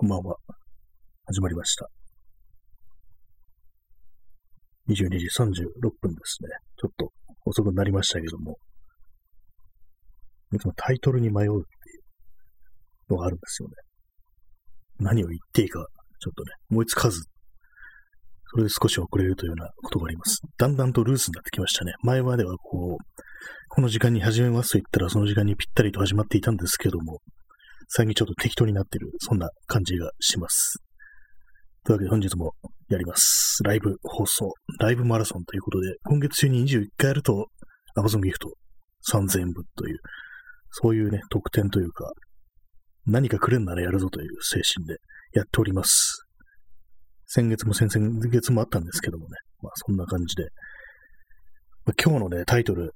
こんばんは。始まりました。22時36分ですね。ちょっと遅くなりましたけども。いつもタイトルに迷うっていうのがあるんですよね。何を言っていいか、ちょっとね、思いつかず、それで少し遅れるというようなことがあります。だんだんとルースになってきましたね。前まではこう、この時間に始めますと言ったらその時間にぴったりと始まっていたんですけども、最近ちょっと適当になってる、そんな感じがします。というわけで本日もやります。ライブ放送、ライブマラソンということで、今月中に21回やると、Amazon ギフト3000円分という、そういうね、特典というか、何かくれんならやるぞという精神でやっております。先月も先々月もあったんですけどもね、まあそんな感じで、ま今日のね、タイトル、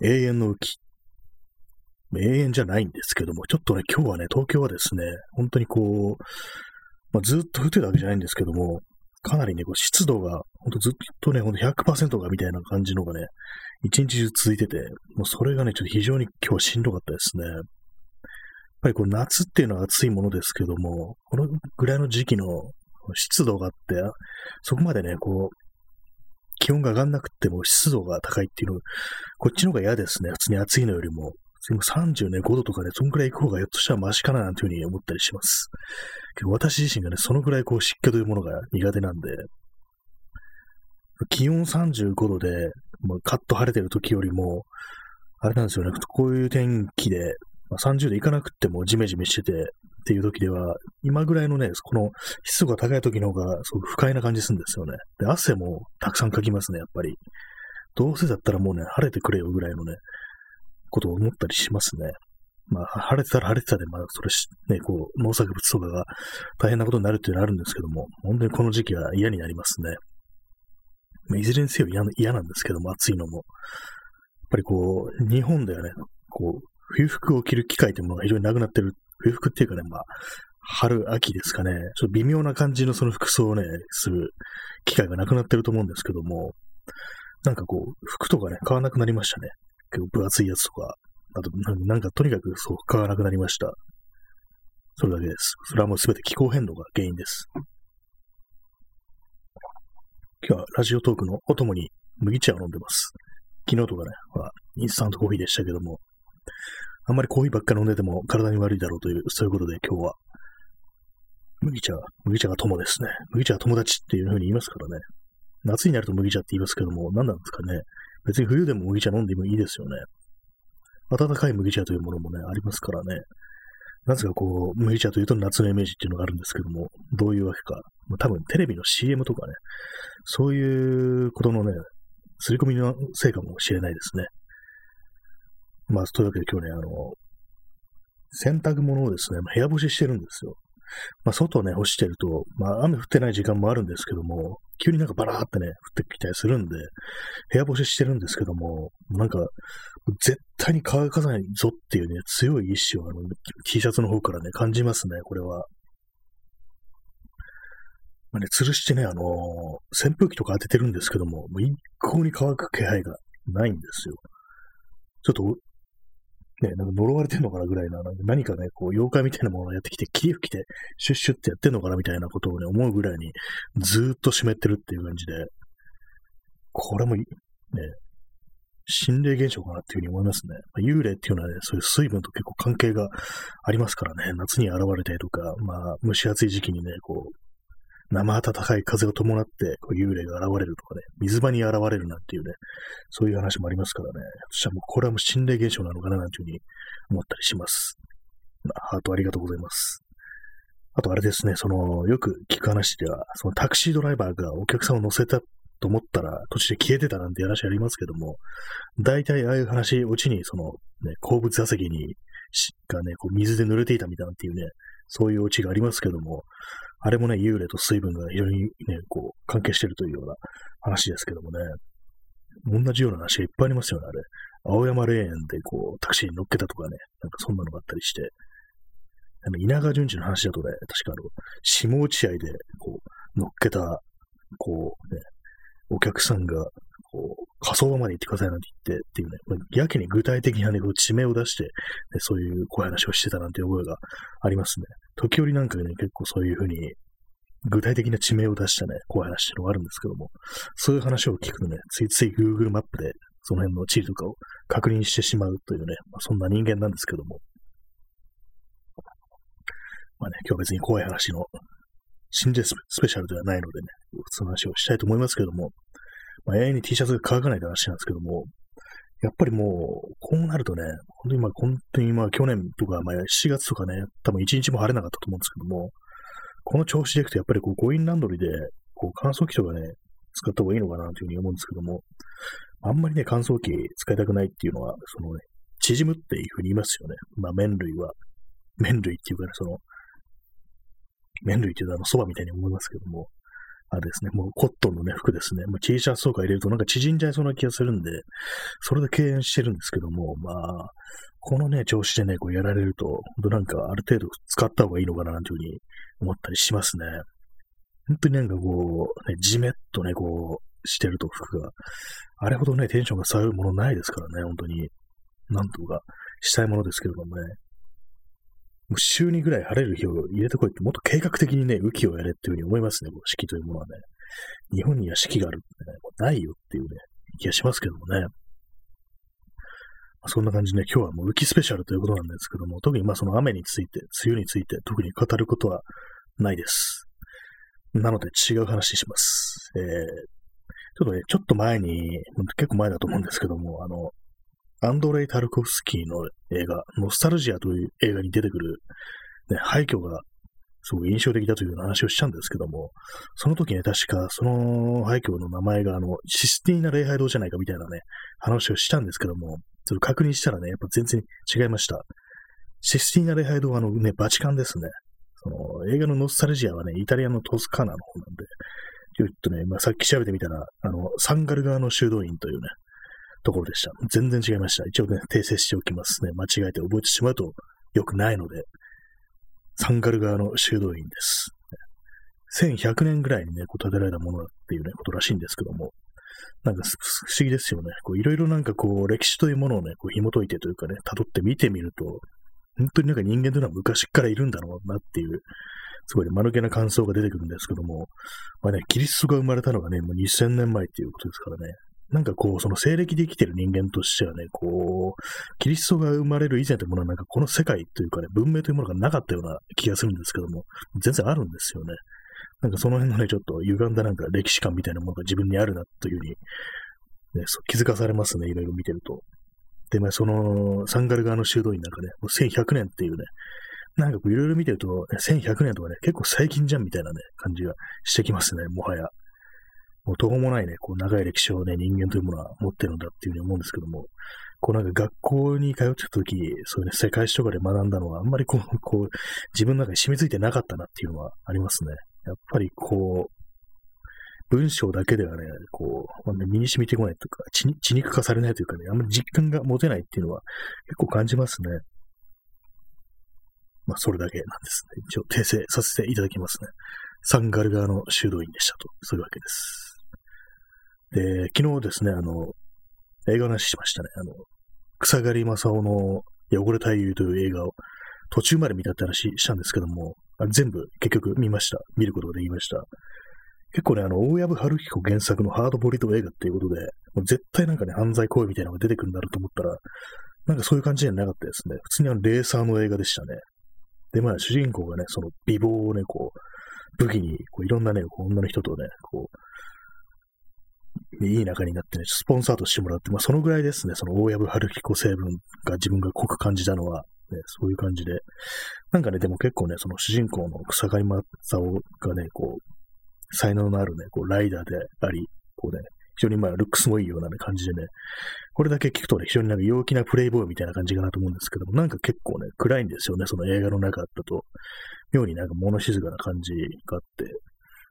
永遠の浮き。永遠じゃないんですけども、ちょっとね、今日はね、東京はですね、本当にこう、まあ、ずっと降ってるわけじゃないんですけども、かなりね、こう湿度が、ほんとずっとね、ほんと100%がみたいな感じのがね、一日中続いてて、もうそれがね、ちょっと非常に今日はしんどかったですね。やっぱりこう夏っていうのは暑いものですけども、このぐらいの時期の湿度があって、そこまでね、こう、気温が上がんなくても湿度が高いっていうの、こっちの方が嫌ですね。普通に暑いのよりも。35度とかね、そんくらい行く方がひょっとしたらマシかななんていうふうに思ったりします。けど私自身がね、そのぐらいこう湿気というものが苦手なんで、気温35度で、まあ、カッと晴れてる時よりも、あれなんですよね、こういう天気で、まあ、30度いかなくってもジメジメしててっていう時では、今ぐらいのね、この湿度が高い時の方がすごく不快な感じするんですよね。で、汗もたくさんかきますね、やっぱり。どうせだったらもうね、晴れてくれよぐらいのね、ことを思ったりしますね。まあ、晴れてたら晴れてたで、まあ、それし、ね、こう、農作物とかが大変なことになるっていうのはあるんですけども、本当にこの時期は嫌になりますね。まあ、いずれにせよ嫌嫌なんですけども、暑いのも。やっぱりこう、日本ではね、こう、冬服を着る機会というものが非常になくなってる。冬服っていうかね、まあ、春、秋ですかね、ちょっと微妙な感じのその服装をね、する機会がなくなってると思うんですけども、なんかこう、服とかね、買わなくなりましたね。結構分厚いやつとか、あと、なんかとにかくそう、買わなくなりました。それだけです。それはもうすべて気候変動が原因です。今日はラジオトークのお供に麦茶を飲んでます。昨日とかね、ほら、インスタントコーヒーでしたけども、あんまりコーヒーばっかり飲んでても体に悪いだろうという、そういうことで今日は、麦茶、麦茶が友ですね。麦茶が友達っていう風に言いますからね。夏になると麦茶って言いますけども、何なんですかね。別に冬でも麦茶飲んでもいいですよね。温かい麦茶というものもね、ありますからね。なぜかこう、麦茶というと夏のイメージっていうのがあるんですけども、どういうわけか。まあ、多分テレビの CM とかね、そういうことのね、刷り込みのせいかもしれないですね。まあ、というわけで今日ね、あの、洗濯物をですね、部屋干ししてるんですよ。まあ、外ね、干してると、まあ、雨降ってない時間もあるんですけども、急になんかバラーってね、降ってきたりするんで、部屋干ししてるんですけども、なんか、絶対に乾かないぞっていうね、強い意志をあの T シャツの方からね、感じますね、これは。まあね、吊るしてね、あのー扇風機とか当ててるんですけども、もう一向に乾く気配がないんですよ。ちょっと、ね、なんか呪われてんのかなぐらいな、なんか何かね、こう、妖怪みたいなものをやってきて、霧吹きでシュッシュってやってんのかなみたいなことをね、思うぐらいに、ずーっと湿ってるっていう感じで、これも、ね、心霊現象かなっていうふうに思いますね。まあ幽霊っていうのはね、そういう水分と結構関係がありますからね、夏に現れたりとか、まあ、蒸し暑い時期にね、こう、生暖かい風を伴って、幽霊が現れるとかね、水場に現れるなんていうね、そういう話もありますからね、そしたらもうこれはもう心霊現象なのかななんていうふうに思ったりします。まあ、ハートありがとうございます。あとあれですね、その、よく聞く話では、そのタクシードライバーがお客さんを乗せたと思ったら、途中で消えてたなんて話ありますけども、大体ああいう話、うちにその、ね、後部座席に、がね、こう水で濡れていたみたいなっていうね、そういうオチがありますけども、あれもね、幽霊と水分が非常にね、こう、関係してるというような話ですけどもね、同じような話がいっぱいありますよね、あれ。青山霊園でこう、タクシーに乗っけたとかね、なんかそんなのがあったりして、あの稲川淳二の話だとね、確かあの、下落合で、こう、乗っけた、こう、ね、お客さんが、こう、火葬場まで行ってくださいなんて言ってっていうね、ま、やけに具体的なね、こう地名を出して、ね、そういう声話をしてたなんて覚えがありますね。時折なんかね、結構そういうふうに、具体的な地名を出したね、怖い話っていうのがあるんですけども、そういう話を聞くとね、ついつい Google マップでその辺の地理とかを確認してしまうというね、まあ、そんな人間なんですけども。まあね、今日は別に怖い話の心霊スペシャルではないのでね、普通の話をしたいと思いますけども、まあ、永遠に T シャツが乾かないって話なんですけども、やっぱりもう、こうなるとね、本当にまあ、本当にまあ、去年とか、まあ、7月とかね、多分1日も晴れなかったと思うんですけども、この調子でいくと、やっぱりこう、コインランドリーで、こう、乾燥機とかね、使った方がいいのかなというふうに思うんですけども、あんまりね、乾燥機使いたくないっていうのは、そのね、縮むっていうふうに言いますよね。まあ、麺類は。麺類っていうかね、その、麺類っていうとあの、蕎麦みたいに思いますけども、あれですね、もうコットンのね、服ですね。まあ、T シャツとか入れるとなんか縮んじゃいそうな気がするんで、それで敬遠してるんですけども、まあ、このね、調子でね、こうやられると、本当なんかある程度使った方がいいのかな、なんていうふうに思ったりしますね。本当になんかこう、ね、じめっとね、こう、してると服が、あれほどね、テンションが下がるものないですからね、本当に。なんとかしたいものですけどもね。もう週2ぐらい晴れる日を入れてこいって、もっと計画的にね、雨季をやれっていうふうに思いますね、この四季というものはね。日本には四季があるってね、ないよっていうね、気がしますけどもね。そんな感じで、ね、今日はもう雨季スペシャルということなんですけども、特にまあその雨について、梅雨について特に語ることはないです。なので違う話します。えー、ちょっとね、ちょっと前に、結構前だと思うんですけども、あの、アンドレイ・タルコフスキーの映画、ノスタルジアという映画に出てくる、ね、廃墟がすごく印象的だという話をしたんですけども、その時ね、確かその廃墟の名前があの、システィーナ礼拝堂じゃないかみたいなね、話をしたんですけども、ちょっと確認したらね、やっぱ全然違いました。システィーナ礼拝堂はあのね、バチカンですね。その映画のノスタルジアはね、イタリアのトスカーナの方なんで、ちょっとね、まあ、さっき調べてみたら、あの、サンガル側の修道院というね、ところでした。全然違いました。一応ね、訂正しておきますね。間違えて覚えてしまうと良くないので、サンガル側の修道院です。1100年ぐらいにね、こう建てられたものだっていうね、ことらしいんですけども、なんか不思議ですよね。こういろいろなんかこう、歴史というものをね、こう紐解いてというかね、辿って見てみると、本当になんか人間というのは昔からいるんだろうなっていう、すごい、ね、間抜けな感想が出てくるんですけども、まあね、キリストが生まれたのがね、もう2000年前っていうことですからね、なんかこう、その西暦で生きてる人間としてはね、こう、キリストが生まれる以前というものはなんかこの世界というかね、文明というものがなかったような気がするんですけども、全然あるんですよね。なんかその辺のね、ちょっと歪んだなんか歴史観みたいなものが自分にあるなというふうに、ね、気づかされますね、いろいろ見てると。で、まあその、サンガル側の修道院なんかね、もう1100年っていうね、なんかこういろいろ見てると、1100年とかね、結構最近じゃんみたいなね、感じがしてきますね、もはや。もう途方もないね、こう長い歴史をね、人間というものは持ってるんだっていうふうに思うんですけども、こうなんか学校に通ってた時、そういうね、世界史とかで学んだのは、あんまりこう、こう、自分の中に染みついてなかったなっていうのはありますね。やっぱりこう、文章だけではね、こう、身に染みてこないというか、血血肉化されないというかね、あんまり実感が持てないっていうのは結構感じますね。まあ、それだけなんですね。一応訂正させていただきますね。サンガル側の修道院でしたと、そういうわけです。で、昨日ですね、あの、映画の話しましたね。あの、草刈正雄の汚れ太夫という映画を途中まで見たって話したんですけども、全部結局見ました。見ることができました。結構ね、あの、大藪春彦原作のハードボリト映画っていうことで、もう絶対なんかね、犯罪行為みたいなのが出てくるんだろうと思ったら、なんかそういう感じじゃなかったですね。普通にあの、レーサーの映画でしたね。で、まあ、主人公がね、その美貌をね、こう、武器に、こういろんなね、女の人とね、こう、いい仲になってね、スポンサーとしてもらって、まあそのぐらいですね、その大藪春彦成分が自分が濃く感じたのは、ね、そういう感じで。なんかね、でも結構ね、その主人公の草刈正雄がね、こう、才能のあるね、こう、ライダーであり、こうね、非常にまあ、ルックスもいいような、ね、感じでね、これだけ聞くとね、非常になんか陽気なプレイボーイみたいな感じかなと思うんですけども、なんか結構ね、暗いんですよね、その映画の中だと。妙になんか物静かな感じがあって、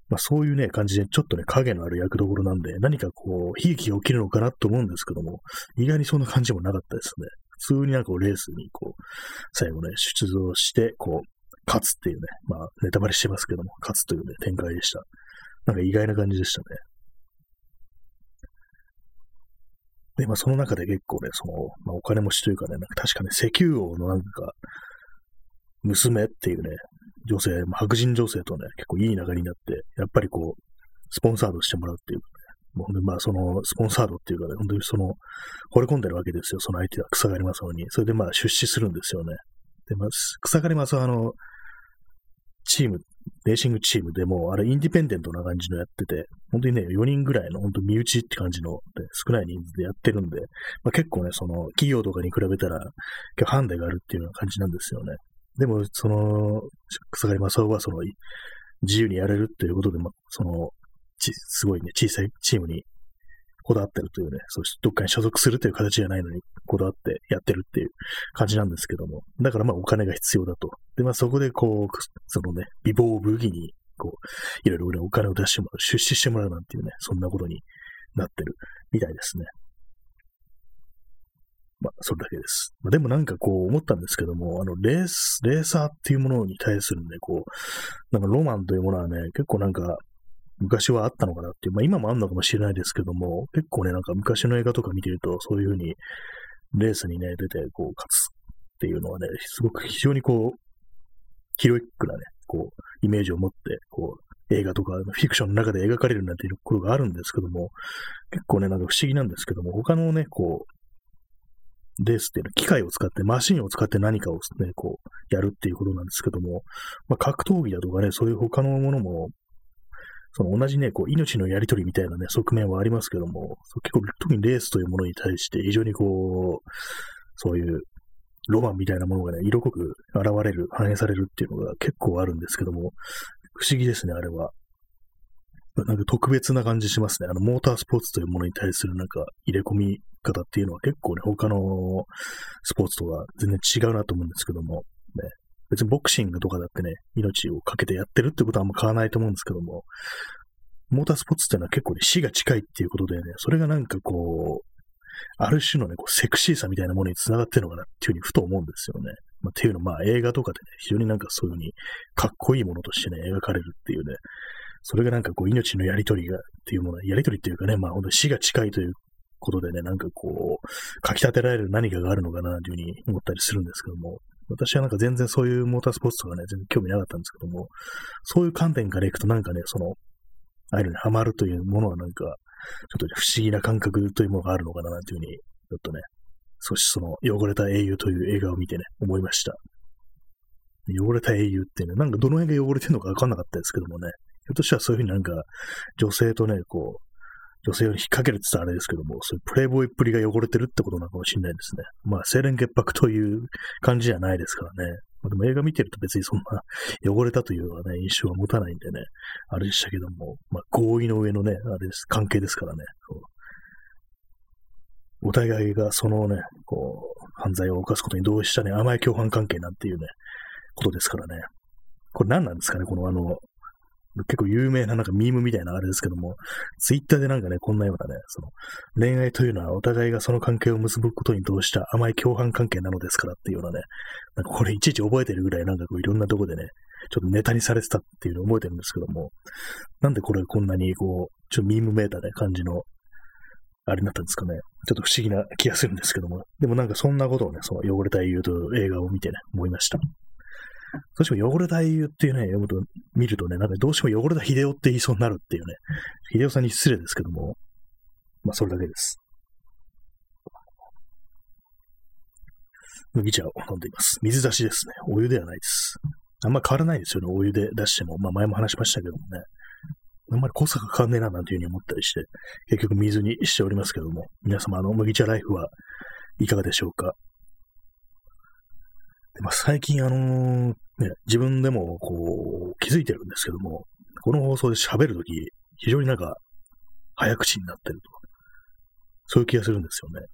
まあそういうね、感じで、ちょっとね、影のある役どころなんで、何かこう、悲劇が起きるのかなと思うんですけども、意外にそんな感じもなかったですね。普通になんかレースにこう、最後ね、出場して、こう、勝つっていうね、まあ、ネタバレしてますけども、勝つというね、展開でした。なんか意外な感じでしたね。で、まあその中で結構ね、その、まあお金持ちというかね、なんか確かね、石油王のなんか、娘っていうね、女性、白人女性とね、結構いい仲になって、やっぱりこう、スポンサードしてもらうっていう、もうまあその、スポンサードっていうかね、本当にその、惚れ込んでるわけですよ、その相手は草刈正雄に。それでまあ出資するんですよね。で、まあ、草刈正雄はあの、チーム、レーシングチームでも、あれインディペンデントな感じのやってて、本当にね、4人ぐらいの、本当身内って感じの、ね、少ない人数でやってるんで、まあ、結構ね、その、企業とかに比べたら、結構ハンデがあるっていうような感じなんですよね。でも、その、草刈正雄は、その、自由にやれるっていうことで、まあ、その、ちすごいね、小さいチームにこだわってるというね、そしどっかに所属するという形じゃないのに、こだわってやってるっていう感じなんですけども、だからまあお金が必要だと。で、まあそこでこう、そのね、美貌を武器に、こう、いろいろ、お金を出してもらう、出資してもらうなんていうね、そんなことになってるみたいですね。まあ、それだけです。まあ、でもなんかこう思ったんですけども、あの、レース、レーサーっていうものに対するね、こう、なんかロマンというものはね、結構なんか、昔はあったのかなっていう、まあ今もあんのかもしれないですけども、結構ね、なんか昔の映画とか見てると、そういうふうにレースにね、出て、こう、勝つっていうのはね、すごく非常にこう、ヒロイックなね、こう、イメージを持って、こう、映画とかフィクションの中で描かれるなんていうことがあるんですけども、結構ね、なんか不思議なんですけども、他のね、こう、レースっていうのは機械を使って、マシンを使って何かをね、こう、やるっていうことなんですけども、まあ、格闘技だとかね、そういう他のものも、その同じね、こう、命のやりとりみたいなね、側面はありますけども、結構、特にレースというものに対して非常にこう、そういうロマンみたいなものがね、色濃く現れる、反映されるっていうのが結構あるんですけども、不思議ですね、あれは。なんか特別な感じしますね。あの、モータースポーツというものに対するなんか入れ込み方っていうのは結構ね、他のスポーツとは全然違うなと思うんですけども、ね。別にボクシングとかだってね、命をかけてやってるってことはあんま変わらないと思うんですけども、モータースポーツっていうのは結構ね、死が近いっていうことでね、それがなんかこう、ある種のね、こうセクシーさみたいなものに繋がってるのかなっていうふうにふと思うんですよね。まあ、っていうのは、まあ映画とかでね、非常になんかそういうふうにかっこいいものとしてね、描かれるっていうね、それがなんかこう命のやりとりがっていうもの、やりとりっていうかね、まあ本当に死が近いということでね、なんかこう、かき立てられる何かがあるのかなというふうに思ったりするんですけども、私はなんか全然そういうモータースポーツとかね、全然興味なかったんですけども、そういう観点からいくとなんかね、その、ああいうのにハマるというものはなんか、ちょっと不思議な感覚というものがあるのかなというふうに、ちょっとね、少しその、汚れた英雄という映画を見てね、思いました。汚れた英雄ってね、なんかどの辺が汚れてるのかわかんなかったですけどもね、ひょっとしたらそういうふうになんか、女性とね、こう、女性を引っ掛けるって言ったらあれですけども、そういうプレイボーイっぷりが汚れてるってことなのかもしれないですね。まあ、清廉潔白という感じじゃないですからね。まあ、でも映画見てると別にそんな汚れたというようなね、印象は持たないんでね、あれでしたけども、まあ、合意の上のね、あれです、関係ですからね。お互いがそのね、こう、犯罪を犯すことに同意したね、甘い共犯関係なんていうね、ことですからね。これ何なんですかね、このあの、結構有名ななんかミームみたいなあれですけども、ツイッターでなんかね、こんなようなね、その、恋愛というのはお互いがその関係を結ぶことに同した甘い共犯関係なのですからっていうようなね、なんかこれいちいち覚えてるぐらいなんかこういろんなとこでね、ちょっとネタにされてたっていうのを覚えてるんですけども、なんでこれこんなにこう、ちょっとミームめいたね、感じの、あれになったんですかね。ちょっと不思議な気がするんですけども。でもなんかそんなことをね、その汚れた英雄と映画を見てね、思いました。どうしても汚れた英雄っていうね、読むと、見るとね、なんかどうしても汚れた秀夫って言いそうになるっていうね、秀夫さんに失礼ですけども、まあそれだけです。麦茶を飲んでいます。水出しですね。お湯ではないです。あんま変わらないですよね。お湯で出しても。まあ前も話しましたけどもね。あんまり濃さが変わんねえななんていうふうに思ったりして、結局水にしておりますけども、皆様、あの、麦茶ライフはいかがでしょうか？まあ、最近あのー、ね、自分でもこう気づいてるんですけども、この放送で喋るとき、非常になんか早口になってると。そういう気がするんですよね。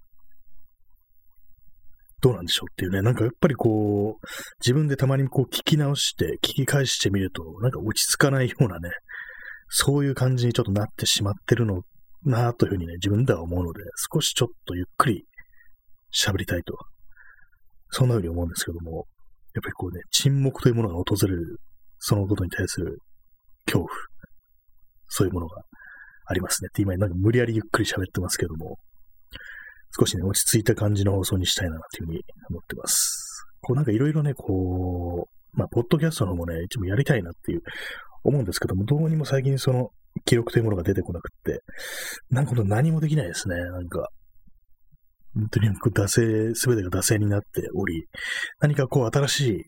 どうなんでしょうっていうね、なんかやっぱりこう、自分でたまにこう聞き直して、聞き返してみると、なんか落ち着かないようなね、そういう感じにちょっとなってしまってるのなというふうにね、自分では思うので、少しちょっとゆっくり喋りたいとそんな風に思うんですけども、やっぱりこうね、沈黙というものが訪れる、そのことに対する恐怖、そういうものがありますねって、今なんか無理やりゆっくり喋ってますけども、少しね、落ち着いた感じの放送にしたいなというふうに思ってます。こうなんかいろいろね、こう、まあ、ポッドキャストの方もね、一部やりたいなっていう思うんですけども、どうにも最近その記録というものが出てこなくって、なんか何もできないですね、なんか。本当に惰性、すべてが惰性になっており、何かこう新しい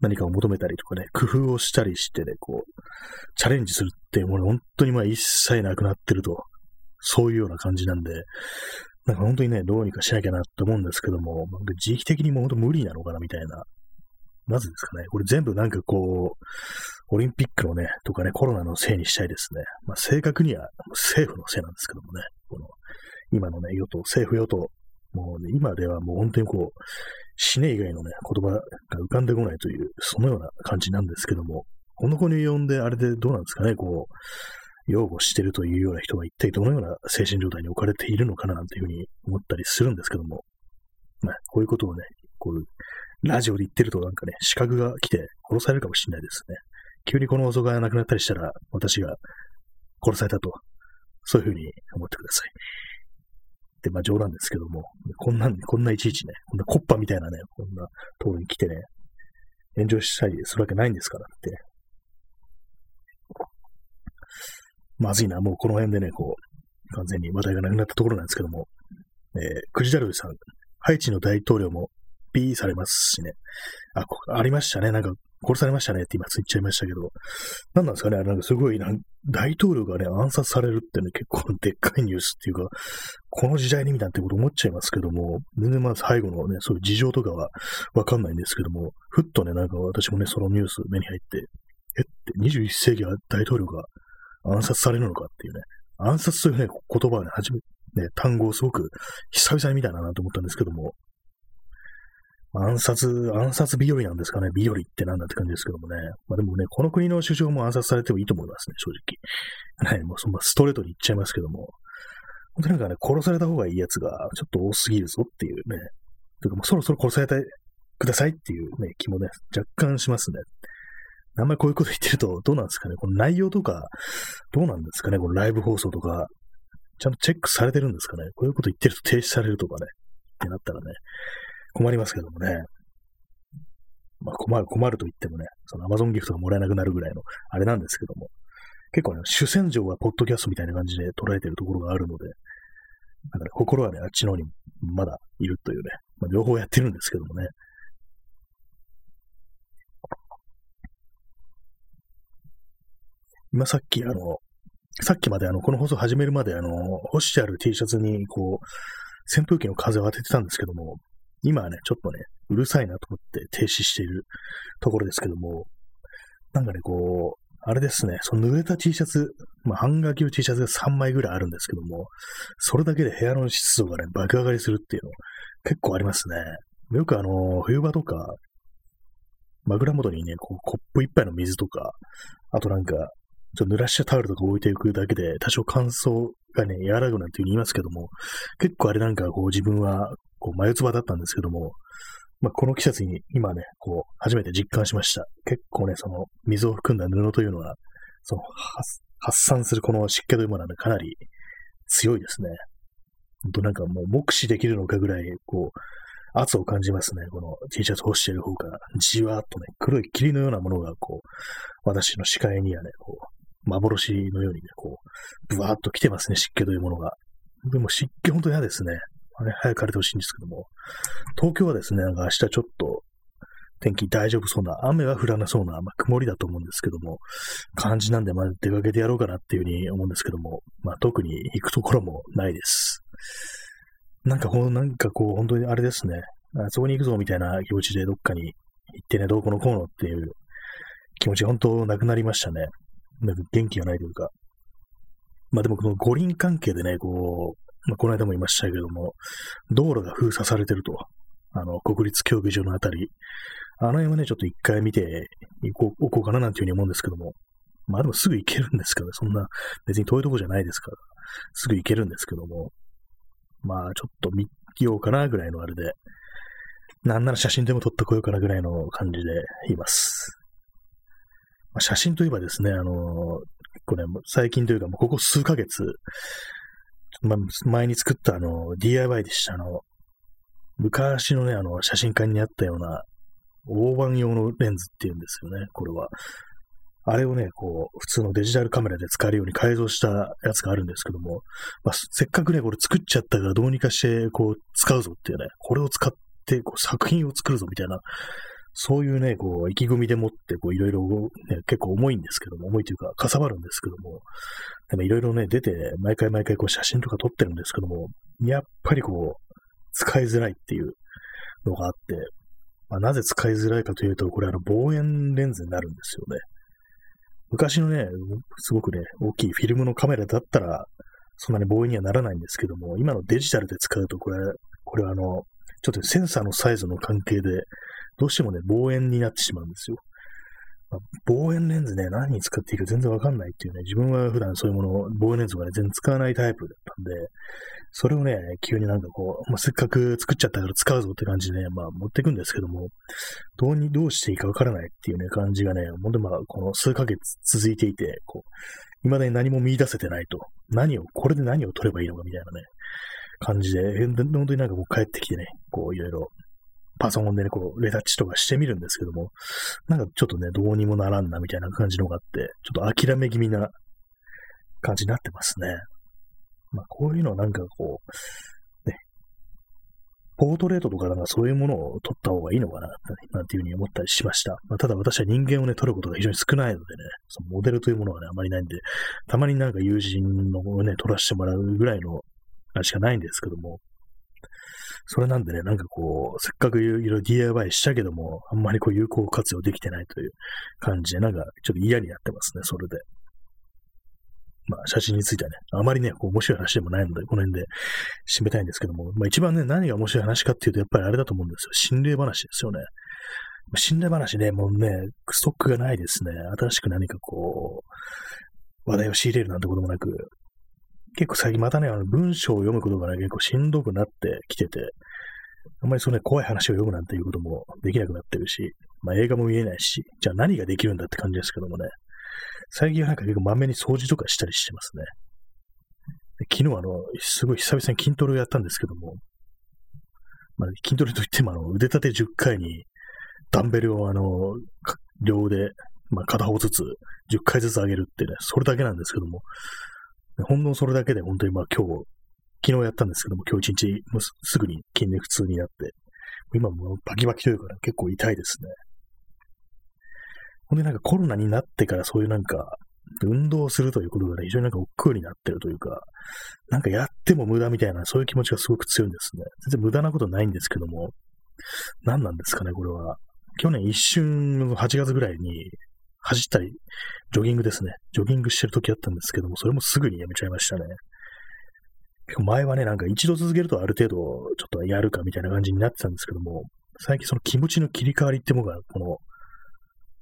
何かを求めたりとかね、工夫をしたりしてね、こう、チャレンジするっていうもの本当にまあ一切なくなってると、そういうような感じなんで、なんか本当にね、どうにかしなきゃなって思うんですけども、時期的にも本当無理なのかなみたいな。なぜですかね。これ全部なんかこう、オリンピックのね、とかね、コロナのせいにしたいですね。まあ正確には政府のせいなんですけどもね、この、今のね、与党、政府与党、もう、ね、今ではもう本当にこう、死ね以外のね、言葉が浮かんでこないという、そのような感じなんですけども、この子に呼んであれでどうなんですかね、こう、擁護してるというような人が一体どのような精神状態に置かれているのかななんていうふうに思ったりするんですけども、まあ、こういうことをね、こういうラジオで言ってるとなんかね、資格が来て殺されるかもしれないですね。急にこの放送がなくなったりしたら、私が殺されたと、そういうふうに思ってください。で、まあ冗談ですけども、こんなん、こんないちいちね、こんなコッパみたいなね、こんなところに来てね、炎上したりするわけないんですからって。まずいな、もうこの辺でね、こう、完全に話題がなくなったところなんですけども、えー、クジダルさん、ハイチの大統領もピーされますしね。あ、ありましたね。なんか、殺されましたねって今言っちゃいましたけど、何なんですかねなんかすごい、大統領がね、暗殺されるってね、結構でっかいニュースっていうか、この時代に見たってこと思っちゃいますけども、全然まあ最後のね、そういう事情とかはわかんないんですけども、ふっとね、なんか私もね、そのニュース目に入って、えって21世紀は大統領が暗殺されるのかっていうね、暗殺というね、言葉をね、初め、ね、単語をすごく久々に見たなと思ったんですけども、暗殺、暗殺日和なんですかね。日和ってなんだって感じですけどもね。まあでもね、この国の首相も暗殺されてもいいと思いますね、正直。はい、もうそのストレートに言っちゃいますけども。本当なんかね、殺された方がいいやつがちょっと多すぎるぞっていうね。というかもうそろそろ殺されてくださいっていうね、気もね、若干しますね。あんまりこういうこと言ってると、どうなんですかね。この内容とか、どうなんですかね。このライブ放送とか、ちゃんとチェックされてるんですかね。こういうこと言ってると停止されるとかね。ってなったらね、困りますけどもね。まあ困る、困ると言ってもね、その Amazon ギフトがもらえなくなるぐらいの、あれなんですけども。結構ね、主戦場はポッドキャストみたいな感じで捉えてるところがあるので、だから心はね、あっちの方にまだいるというね、まあ、両方やってるんですけどもね。今さっきあの、さっきまであの、この放送始めるまであの、干してある T シャツにこう、扇風機の風を当ててたんですけども、今はね、ちょっとね、うるさいなと思って停止しているところですけども、なんかね、こう、あれですね、その濡れた T シャツ、まあ、半額の T シャツが3枚ぐらいあるんですけども、それだけで部屋の湿度がね、爆上がりするっていうの、結構ありますね。よくあの、冬場とか、枕元にね、こう、コップ一杯の水とか、あとなんか、ちょっと濡らしたタオルとか置いていくだけで、多少乾燥がね、和らぐなんて言いますけども、結構あれなんかこう自分はこう、眉唾だったんですけども、まあ、この季節に今ね、こう、初めて実感しました。結構ね、その、水を含んだ布というのは、その、発散するこの湿気というものはね、かなり強いですね。ほんとなんかもう目視できるのかぐらい、こう、圧を感じますね。この T シャツ干している方から、じわーっとね、黒い霧のようなものが、こう、私の視界にはね、こう、幻のようにね、こう、ぶわーっと来てますね、湿気というものが。でも湿気ほんと嫌ですね。ね、早く晴れてほしいんですけども、東京はですね、なんか明日ちょっと天気大丈夫そうな、雨は降らなそうな、まあ、曇りだと思うんですけども、感じなんで、まあ、出かけてやろうかなっていうふうに思うんですけども、まあ、特に行くところもないです。なんか、ほなんかこう、本当にあれですね、あそこに行くぞみたいな気持ちでどっかに行ってね、どうこのこうのっていう気持ち、本当なくなりましたね。なんか元気がないというか。まあでもこの五輪関係でね、こう、まあ、この間も言いましたけども、道路が封鎖されてると、あの、国立競技場のあたり、あの辺はね、ちょっと一回見ていこうこうかななんていうふうに思うんですけども、まあでもすぐ行けるんですけどね、そんな別に遠いとこじゃないですから、すぐ行けるんですけども、まあちょっと見ようかなぐらいのあれで、なんなら写真でも撮ってこようかなぐらいの感じでいます。まあ、写真といえばですね、あの、結構ね、最近というかもうここ数ヶ月、ま、前に作ったあの、DIY でした。あの、昔のね、あの、写真館にあったような、大判用のレンズっていうんですよね、これは。あれをね、こう、普通のデジタルカメラで使えるように改造したやつがあるんですけども、まあ、せっかくね、これ作っちゃったからどうにかして、こう、使うぞっていうね、これを使って、こう、作品を作るぞみたいな、そういうね、こう、意気込みでもって、こう、いろいろ、ね、結構重いんですけども、重いというか、かさばるんですけども、でもいろいろね、出て、毎回毎回こう、写真とか撮ってるんですけども、やっぱりこう、使いづらいっていうのがあって、まあ、なぜ使いづらいかというと、これあの、望遠レンズになるんですよね。昔のね、すごくね、大きいフィルムのカメラだったら、そんなに望遠にはならないんですけども、今のデジタルで使うと、これ、これはあの、ちょっとセンサーのサイズの関係で、どうしてもね、望遠になってしまうんですよ。まあ、望遠レンズね、何に使っていいか全然わかんないっていうね、自分は普段そういうもの、望遠レンズとかね、全然使わないタイプだったんで、それをね、急になんかこう、まあ、せっかく作っちゃったから使うぞって感じでね、まあ持っていくんですけども、どうに、どうしていいかわからないっていうね、感じがね、ほんとまあ、この数ヶ月続いていて、こう、未だに何も見出せてないと。何を、これで何を取ればいいのかみたいなね、感じで、本当になんかこう帰ってきてね、こういろいろパソコンでね、こう、レタッチとかしてみるんですけども、なんかちょっとね、どうにもならんなみたいな感じのがあって、ちょっと諦め気味な感じになってますね。まあ、こういうのはなんかこう、ね、ポートレートとかなんかそういうものを撮った方がいいのかな、なんていうふうに思ったりしました。まあ、ただ私は人間をね、撮ることが非常に少ないのでね、そのモデルというものがね、あまりないんで、たまになんか友人のをね、撮らせてもらうぐらいのあれしかないんですけども、それなんでね、なんかこう、せっかくいろいろ DIY したけども、あんまりこう有効活用できてないという感じで、なんかちょっと嫌になってますね、それで。まあ、写真についてはね、あまりね、こう面白い話でもないので、この辺で締めたいんですけども、まあ一番ね、何が面白い話かっていうと、やっぱりあれだと思うんですよ。心霊話ですよね。心霊話ね、もうね、ストックがないですね。新しく何かこう、話題を仕入れるなんてこともなく、結構最近またね、あの文章を読むことがね、結構しんどくなってきてて、あんまりそのね、怖い話を読むなんていうこともできなくなってるし、まあ映画も見えないし、じゃあ何ができるんだって感じですけどもね、最近はなんか結構まめに掃除とかしたりしてますね。昨日あの、すごい久々に筋トレをやったんですけども、まあ、筋トレといってもあの、腕立て10回に、ダンベルをあの、両腕、まあ、片方ずつ、10回ずつ上げるってね、それだけなんですけども、ほんのそれだけで本当にまあ今日、昨日やったんですけども、今日一日もうすぐに筋肉痛になって、今もうバキバキというか、ね結構痛いですね。ほんでなんかコロナになってからそういうなんか、運動するということがね、非常になんか億劫になってるというか、なんかやっても無駄みたいな、そういう気持ちがすごく強いんですね。全然無駄なことないんですけども、何なんですかね、これは。去年一瞬の、8月ぐらいに、走ったり、ジョギングですね。ジョギングしてる時あったんですけども、それもすぐにやめちゃいましたね。結構前はね、なんか一度続けるとある程度、ちょっとやるかみたいな感じになってたんですけども、最近その気持ちの切り替わりってものが、この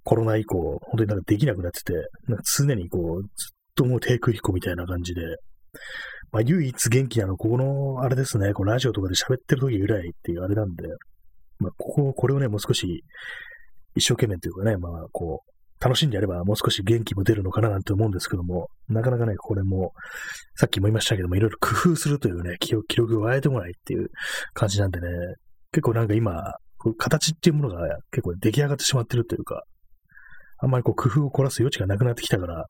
コロナ以降、本当になんかできなくなってて、なんか常にこう、ずっともう低空飛行みたいな感じで、まあ唯一元気なの、ここの、あれですね、このラジオとかで喋ってる時ぐらいっていうあれなんで、まあここ、これをね、もう少し一生懸命というかね、まあこう、楽しんでやればもう少し元気も出るのかななんて思うんですけども、なかなかね、これも、さっきも言いましたけども、いろいろ工夫するというね、記録が湧いてこないっていう感じなんでね、結構なんか今、形っていうものが結構出来上がってしまってるというか、あんまりこう工夫を凝らす余地がなくなってきたから、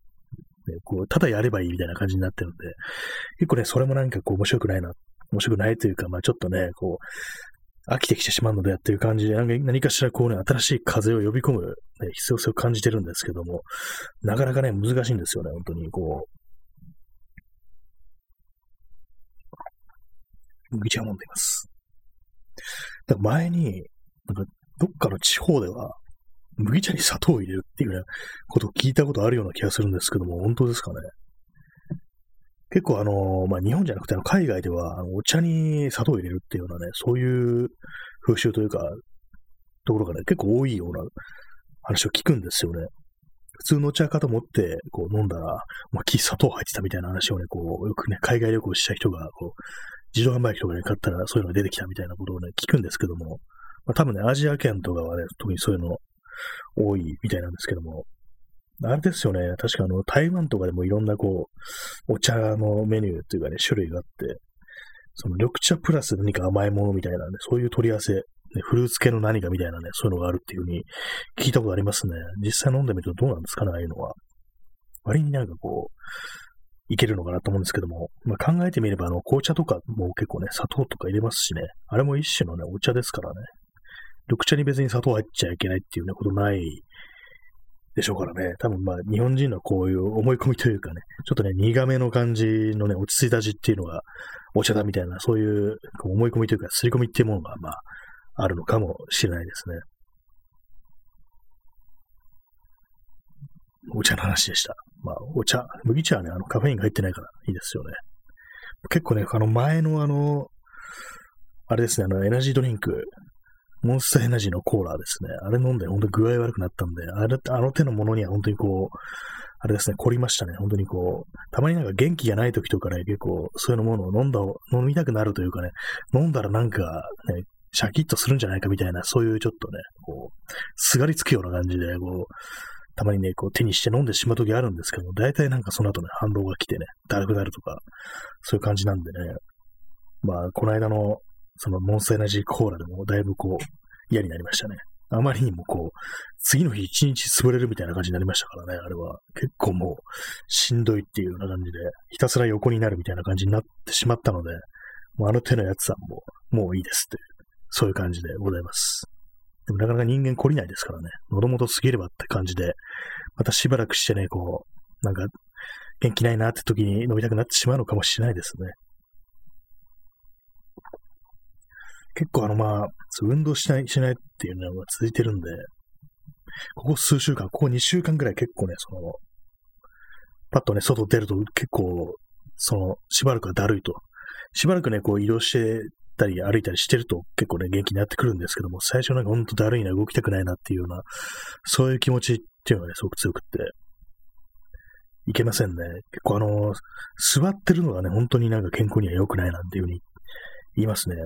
ね、こう、ただやればいいみたいな感じになってるんで、結構ね、それもなんかこう面白くないな、面白くないというか、まあちょっとね、こう、飽きてきてしまうのでっていう感じで、何かしらこうね、新しい風を呼び込む、ね、必要性を感じてるんですけども、なかなかね、難しいんですよね、本当に、こう。麦茶を飲んでいます。だから前に、なんか、どっかの地方では、麦茶に砂糖を入れるっていうようなことを聞いたことあるような気がするんですけども、本当ですかね？結構あの、まあ、日本じゃなくてあの海外では、お茶に砂糖を入れるっていうようなね、そういう風習というか、ところがね、結構多いような話を聞くんですよね。普通のお茶かと思って、こう飲んだら、まあ、木砂糖入ってたみたいな話をね、こう、よくね、海外旅行した人が、こう、自動販売機とかね、買ったらそういうのが出てきたみたいなことをね、聞くんですけども、まあ、多分ね、アジア圏とかはね、特にそういうの多いみたいなんですけども、あれですよね。確かあの、台湾とかでもいろんなこう、お茶のメニューっていうかね、種類があって、その緑茶プラス何か甘いものみたいなね、そういう取り合わせ、ね、フルーツ系の何かみたいなね、そういうのがあるっていうふうに聞いたことありますね。実際飲んでみるとどうなんですかね、ああいうのは。割になんかこう、いけるのかなと思うんですけども、まあ、考えてみれば、あの、紅茶とかも結構ね、砂糖とか入れますしね、あれも一種のね、お茶ですからね、緑茶に別に砂糖入っちゃいけないっていうね、ことないでしょうからね。多分まあ、日本人のこういう思い込みというかね、ちょっとね、苦めの感じのね、落ち着いた味っていうのがお茶だみたいな、そういう思い込みというか、刷り込みっていうものが、まあ、あるのかもしれないですね。お茶の話でした。まあ、お茶、麦茶はね、あの、カフェインが入ってないからいいですよね。結構ね、あの、前のあの、あれですね、あの、エナジードリンク、モンスターエナジーのコーラですね。あれ飲んで本当に具合悪くなったんで、あれ、あの手のものには本当にこう、あれですね、凝りましたね。本当にこう、たまになんか元気がない時とかね、結構そういうものを飲んだ、飲みたくなるというかね、飲んだらなんかね、シャキッとするんじゃないかみたいな、そういうちょっとね、こう、すがりつくような感じで、こう、たまにね、こう手にして飲んでしまう時あるんですけど、大体なんかその後ね、反動が来てね、だるくなるとか、そういう感じなんでね、まあ、この間の、そのモンスターエナジーコーラでもだいぶこう、嫌になりましたね。あまりにもこう、次の日一日潰れるみたいな感じになりましたからね、あれは。結構もう、しんどいっていうような感じで、ひたすら横になるみたいな感じになってしまったので、もうあの手のやつはも、もういいですっていう、そういう感じでございます。でもなかなか人間懲りないですからね、喉元過ぎればって感じで、またしばらくしてね、こう、なんか、元気ないなって時に飲みたくなってしまうのかもしれないですね。結構あのまあ、運動しない、しないっていうのが続いてるんで、ここ数週間、ここ2週間ぐらい結構ね、その、パッとね、外出ると結構、その、しばらくはだるいと。しばらくね、こう移動してたり歩いたりしてると結構ね、元気になってくるんですけども、最初なんかほんとだるいな、動きたくないなっていうような、そういう気持ちっていうのがね、すごく強くって、いけませんね。結構あの、座ってるのがね、本当になんか健康には良くないなんていうふうに言いますね。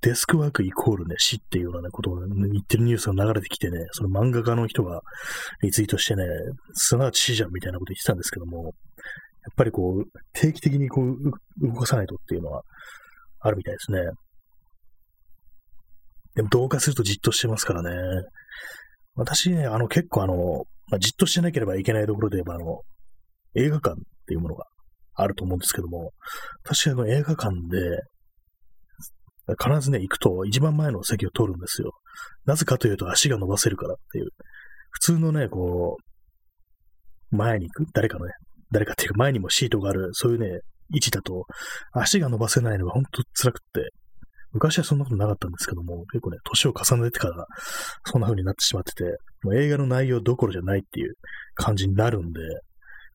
デスクワークイコールね、死っていうような、ね、ことを、言ってるニュースが流れてきてね、その漫画家の人がリツイートしてね、すなわち死じゃんみたいなこと言ってたんですけども、やっぱりこう、定期的にこう、動かさないとっていうのはあるみたいですね。でも同化するとじっとしてますからね。私ね、あの結構あの、まあ、じっとしてなければいけないところで言えば、あの、映画館っていうものがあると思うんですけども、確かに映画館で、必ずね、行くと一番前の席を取るんですよ。なぜかというと足が伸ばせるからっていう。普通のね、こう、前に行く誰かのね、誰かっていうか前にもシートがある、そういうね、位置だと足が伸ばせないのが本当辛くって、昔はそんなことなかったんですけども、結構ね、年を重ねてからそんな風になってしまってて、もう映画の内容どころじゃないっていう感じになるんで、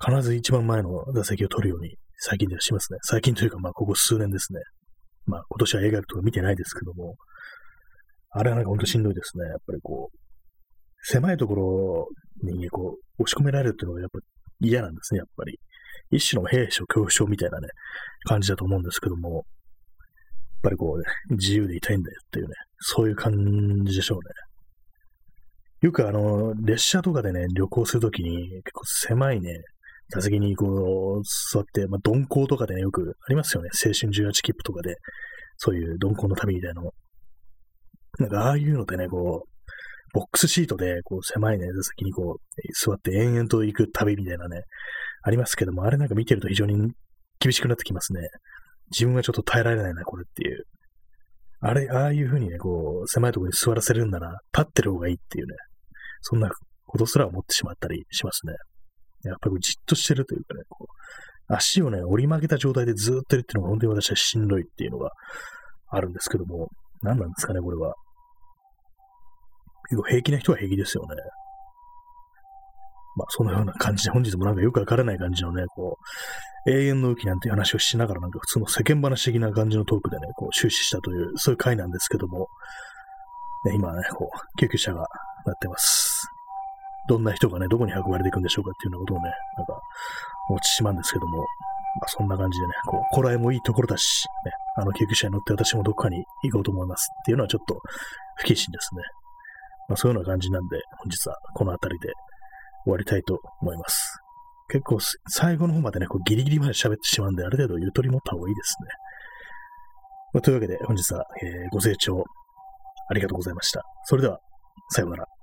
必ず一番前の座席を取るように最近ではしますね。最近というか、まあ、ここ数年ですね。まあ、今年は映画とか見てないですけども、あれはなんかほんとしんどいですね。やっぱりこう、狭いところにこう、押し込められるっていうのがやっぱ嫌なんですね、やっぱり。一種の兵所恐怖症みたいなね、感じだと思うんですけども、やっぱりこうね、自由でいたいんだよっていうね、そういう感じでしょうね。よくあの、列車とかでね、旅行するときに結構狭いね、座席にこう、座って、まあ、鈍行とかでね、よくありますよね。青春18切符とかで、そういう鈍行の旅みたいなの。なんか、ああいうのでね、こう、ボックスシートで、こう、狭いね、座席にこう、座って延々と行く旅みたいなね、ありますけども、あれなんか見てると非常に厳しくなってきますね。自分はちょっと耐えられないな、これっていう。あれ、ああいう風にね、こう、狭いところに座らせるんなら、立ってる方がいいっていうね、そんなことすら思ってしまったりしますね。やっぱりじっとしてるというかね、こう足をね、折り曲げた状態でずっといるっていうのが本当に私はしんどいっていうのがあるんですけども、何なんですかね、これは。結構平気な人は平気ですよね。まあ、そのような感じで、本日もなんかよくわからない感じのね、こう、永遠の浮きなんていう話をしながら、なんか普通の世間話的な感じのトークでね、こう、終始したという、そういう回なんですけども、ね、今ね、こう、救急車が鳴ってます。どんな人がね、どこに運ばれていくんでしょうかっていうようなことをね、なんか、思ってしまうんですけども、まあ、そんな感じでね、こう、こらえもいいところだし、ね、あの救急車に乗って私もどこかに行こうと思いますっていうのはちょっと不謹慎ですね。まあ、そういうような感じなんで、本日はこの辺りで終わりたいと思います。結構最後の方までね、こうギリギリまで喋ってしまうんで、ある程度ゆとり持った方がいいですね。まあ、というわけで、本日は、えー、ご清聴ありがとうございました。それでは、さようなら。